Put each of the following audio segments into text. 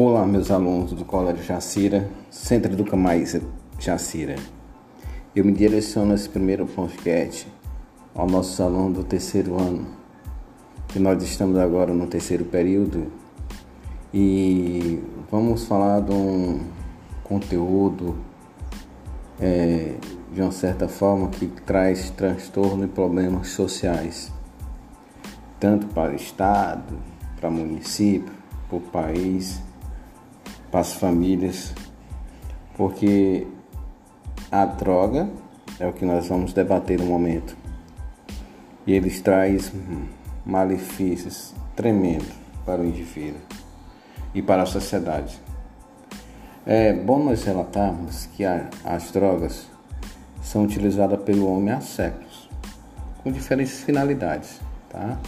Olá, meus alunos do Colégio Jacira, Centro Educa Jacira. Eu me direciono nesse primeiro podcast ao nossos alunos do terceiro ano, que nós estamos agora no terceiro período e vamos falar de um conteúdo é, de uma certa forma que traz transtorno e problemas sociais, tanto para o Estado, para o município, para o país, para as famílias, porque a droga é o que nós vamos debater no momento. E eles traz malefícios tremendos para o indivíduo e para a sociedade. É bom nós relatarmos que a, as drogas são utilizadas pelo homem há séculos, com diferentes finalidades, tá?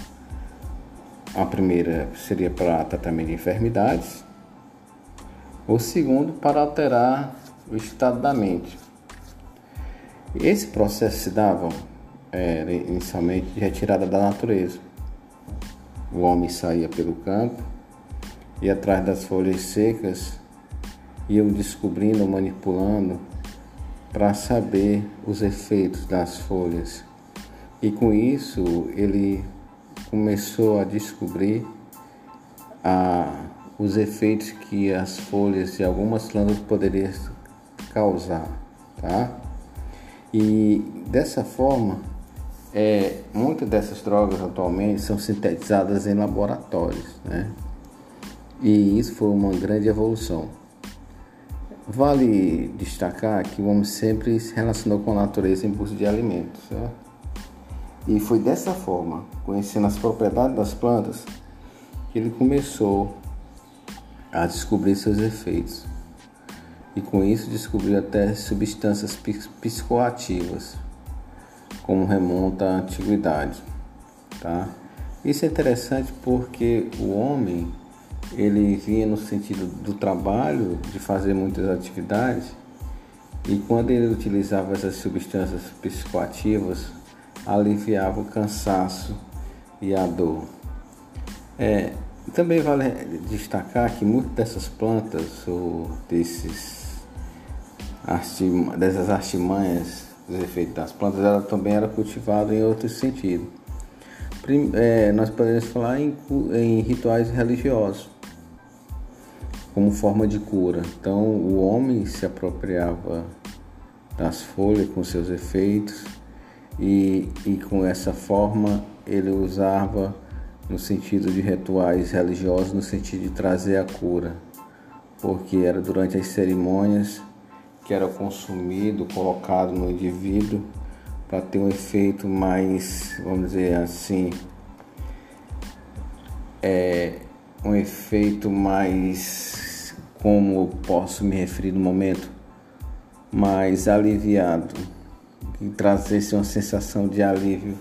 A primeira seria para tratamento de enfermidades, o segundo para alterar o estado da mente. Esse processo se dava era, inicialmente de retirada da natureza. O homem saía pelo campo e atrás das folhas secas iam descobrindo, manipulando para saber os efeitos das folhas. E com isso ele começou a descobrir a, os efeitos que as folhas de algumas plantas poderiam causar, tá? E dessa forma, é, muitas dessas drogas atualmente são sintetizadas em laboratórios, né? E isso foi uma grande evolução. Vale destacar que o homem sempre se relacionou com a natureza em busca de alimentos, certo? E foi dessa forma, conhecendo as propriedades das plantas, que ele começou a descobrir seus efeitos. E com isso descobriu até substâncias psicoativas, como remonta à antiguidade, tá? Isso é interessante porque o homem ele vinha no sentido do trabalho, de fazer muitas atividades, e quando ele utilizava essas substâncias psicoativas, aliviava o cansaço e a dor. É, também vale destacar que muitas dessas plantas ou desses dessas artimanhas dos efeitos das plantas, ela também era cultivada em outro sentido. É, nós podemos falar em, em rituais religiosos como forma de cura. Então o homem se apropriava das folhas com seus efeitos e, e com essa forma ele usava no sentido de rituais religiosos, no sentido de trazer a cura, porque era durante as cerimônias que era consumido, colocado no indivíduo para ter um efeito mais, vamos dizer assim, é, um efeito mais, como posso me referir no momento, mais aliviado e trazer uma sensação de alívio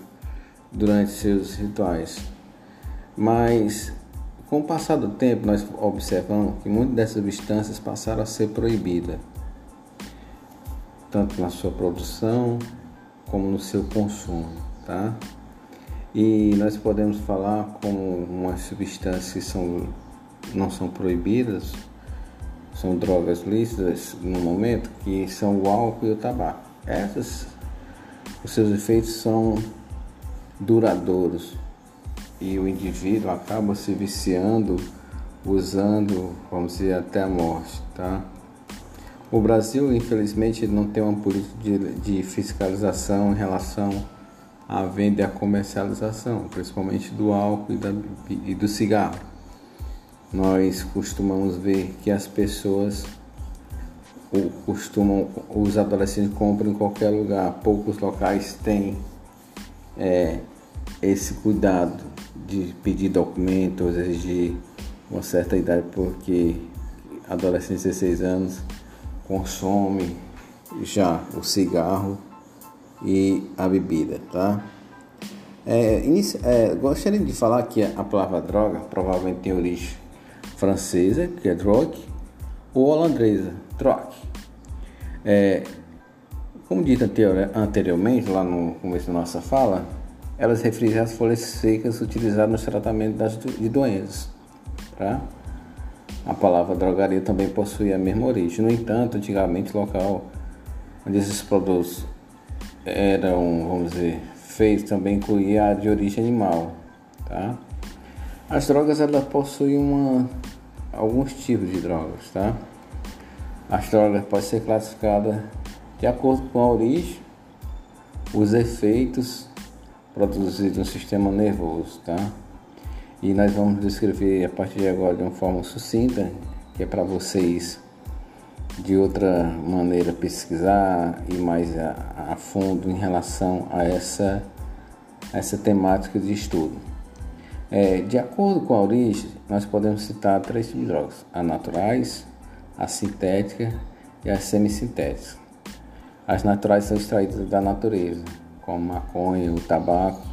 durante seus rituais. Mas com o passar do tempo, nós observamos que muitas dessas substâncias passaram a ser proibidas, tanto na sua produção como no seu consumo, tá? E nós podemos falar como umas substâncias que são, não são proibidas, são drogas lícitas no momento, que são o álcool e o tabaco. Essas, os seus efeitos são duradouros e o indivíduo acaba se viciando, usando, vamos dizer, até a morte, tá? O Brasil, infelizmente, não tem uma política de, de fiscalização em relação a venda e a comercialização, principalmente do álcool e, da, e do cigarro. Nós costumamos ver que as pessoas costumam, os adolescentes compram em qualquer lugar, poucos locais têm é, esse cuidado de pedir documentos, exigir uma certa idade, porque adolescente de 16 anos consome já o cigarro e a bebida, tá? É, inicia, é, gostaria de falar que a palavra droga provavelmente tem origem francesa, que é drogue, ou holandesa, troque. É, como dito anteriormente, lá no começo da nossa fala, elas referem às folhas secas utilizadas no tratamento das, de doenças, tá? a palavra drogaria também possui a mesma origem. No entanto, antigamente o local onde esses produtos eram, vamos dizer, feitos também incluía a de origem animal, tá? As drogas elas possuem uma, alguns tipos de drogas, tá? As drogas podem ser classificadas de acordo com a origem, os efeitos produzidos no sistema nervoso, tá? E nós vamos descrever a partir de agora de uma forma sucinta, que é para vocês de outra maneira pesquisar e mais a, a fundo em relação a essa, essa temática de estudo. É, de acordo com a origem, nós podemos citar três tipos de drogas: as naturais, a sintética e as semissintéticas. As naturais são extraídas da natureza, como maconha, o tabaco.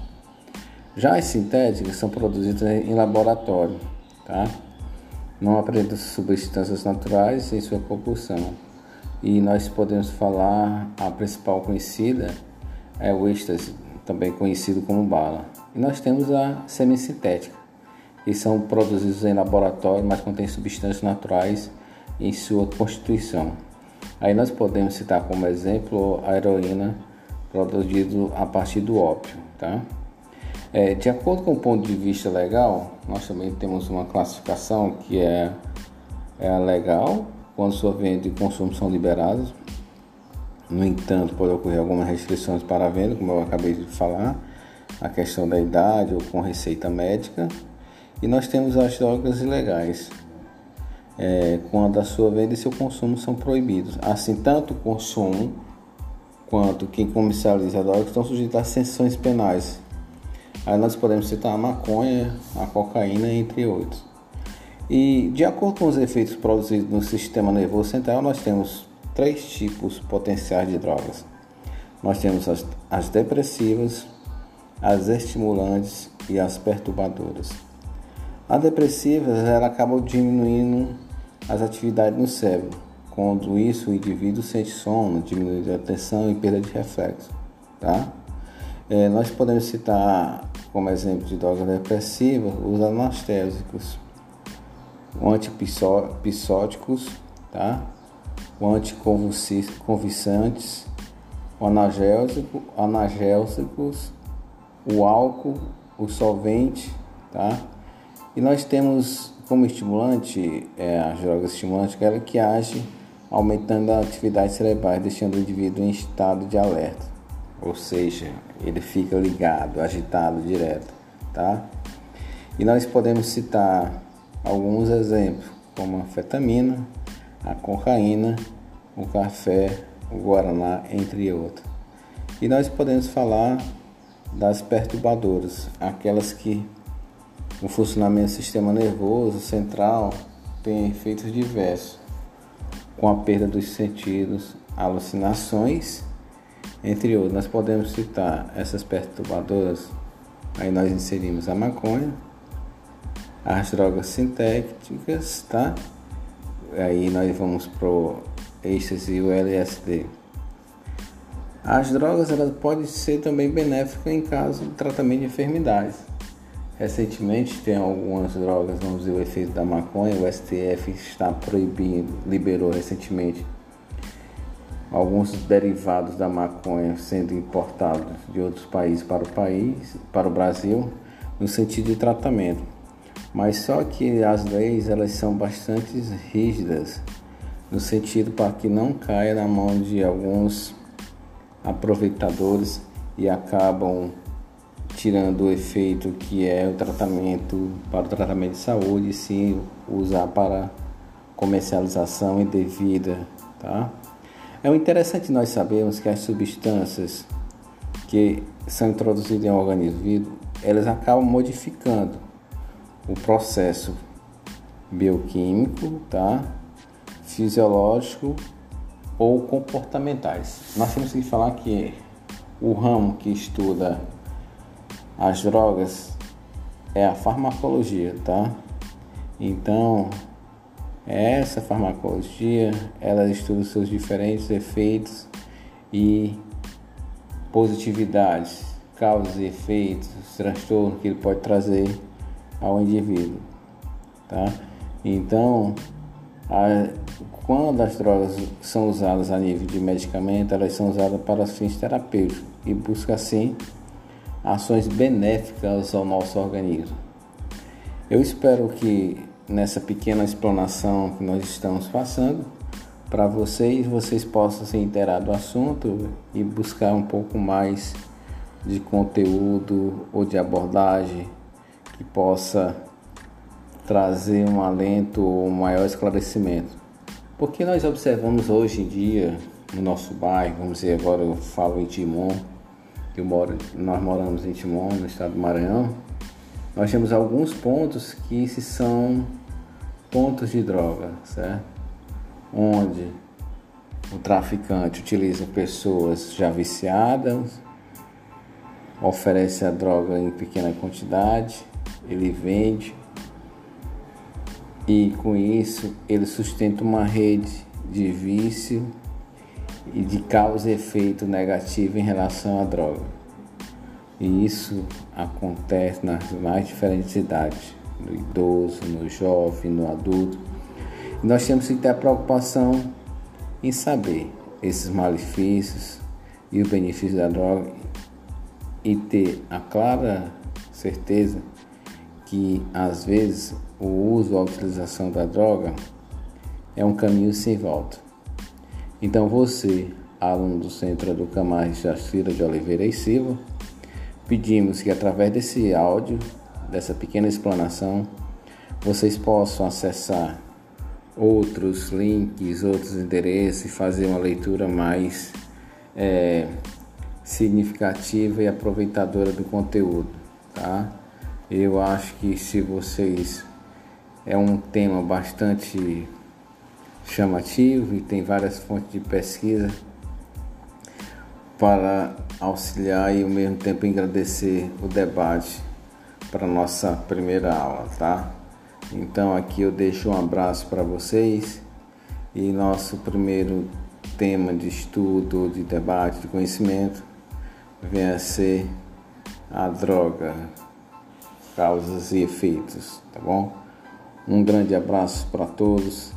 Já as sintéticas são produzidas em laboratório, tá? Não apresentam substâncias naturais em sua propulsão. E nós podemos falar a principal conhecida é o êxtase, também conhecido como bala. E nós temos a semissintética, que são produzidos em laboratório, mas contêm substâncias naturais em sua constituição. Aí nós podemos citar como exemplo a heroína produzido a partir do ópio, tá? É, de acordo com o ponto de vista legal, nós também temos uma classificação que é, é legal, quando sua venda e consumo são liberados. No entanto, pode ocorrer algumas restrições para a venda, como eu acabei de falar, a questão da idade ou com receita médica. E nós temos as drogas ilegais, é, quando a sua venda e seu consumo são proibidos. Assim, tanto o consumo quanto quem comercializa drogas estão sujeitos a sanções penais. Aí nós podemos citar a maconha, a cocaína, entre outros. E de acordo com os efeitos produzidos no sistema nervoso central, nós temos três tipos potenciais de drogas. Nós temos as, as depressivas, as estimulantes e as perturbadoras. As depressivas ela acabam diminuindo as atividades no cérebro. Quando isso, o indivíduo sente sono, diminui de atenção e perda de reflexo. Tá? É, nós podemos citar como exemplo de droga depressiva os anestésicos, antipsóticos, tá? o anticonvulsantes, o analgésico, analgésicos, o álcool, o solvente, tá? E nós temos como estimulante, é, as drogas estimulantes, que age aumentando a atividade cerebral, deixando o indivíduo em estado de alerta. Ou seja, ele fica ligado, agitado direto, tá? E nós podemos citar alguns exemplos, como a anfetamina, a cocaína, o café, o guaraná, entre outros. E nós podemos falar das perturbadoras, aquelas que o funcionamento do sistema nervoso central tem efeitos diversos, com a perda dos sentidos, alucinações, entre outros. Nós podemos citar essas perturbadoras, aí nós inserimos a maconha, as drogas sintéticas, tá? Aí nós vamos pro êxtase e o LSD. As drogas elas podem ser também benéficas em caso de tratamento de enfermidades Recentemente tem algumas drogas, vamos dizer, o efeito da maconha, o STF está proibindo, liberou recentemente alguns derivados da maconha sendo importados de outros países para o país, para o Brasil, no sentido de tratamento. Mas só que as leis elas são bastante rígidas no sentido para que não caia na mão de alguns aproveitadores e acabam tirando o efeito que é o tratamento para o tratamento de saúde, sim usar para comercialização indevida, tá? É interessante nós sabermos que as substâncias que são introduzidas em um organismo vivo, elas acabam modificando o processo bioquímico, tá? Fisiológico ou comportamentais. Nós temos que falar que o ramo que estuda as drogas é a farmacologia, tá? Então, essa farmacologia, ela estuda os seus diferentes efeitos e positividades, causas e efeitos, transtornos que ele pode trazer ao indivíduo, tá? Então, a, quando as drogas são usadas a nível de medicamento, elas são usadas para fins terapêuticos e busca assim ações benéficas ao nosso organismo. Eu espero que nessa pequena explanação que nós estamos passando para vocês, vocês possam se inteirar do assunto e buscar um pouco mais de conteúdo ou de abordagem que possa trazer um alento ou um maior esclarecimento. Porque nós observamos hoje em dia no nosso bairro, vamos dizer agora eu falo em Timon, eu moro, nós moramos em Timon, no estado do Maranhão, nós temos alguns pontos que se são pontos de droga, certo? Onde o traficante utiliza pessoas já viciadas, oferece a droga em pequena quantidade, ele vende e com isso ele sustenta uma rede de vício e de causa e efeito negativo em relação à droga. E isso acontece nas mais diferentes idades, no idoso, no jovem, no adulto. E nós temos que ter a preocupação em saber esses malefícios e o benefício da droga e ter a clara certeza que às vezes o uso ou a utilização da droga é um caminho sem volta. Então você, aluno do Centro Educa Mais Jacira de Oliveira e Silva, pedimos que através desse áudio, dessa pequena explanação, vocês possam acessar outros links, outros endereços e fazer uma leitura mais é, significativa e aproveitadora do conteúdo, tá? Eu acho que se vocês é um tema bastante chamativo e tem várias fontes de pesquisa para auxiliar e ao mesmo tempo agradecer o debate para nossa primeira aula, tá? Então aqui eu deixo um abraço para vocês e nosso primeiro tema de estudo, de debate, de conhecimento venha a ser a droga, causas e efeitos, tá bom? Um grande abraço para todos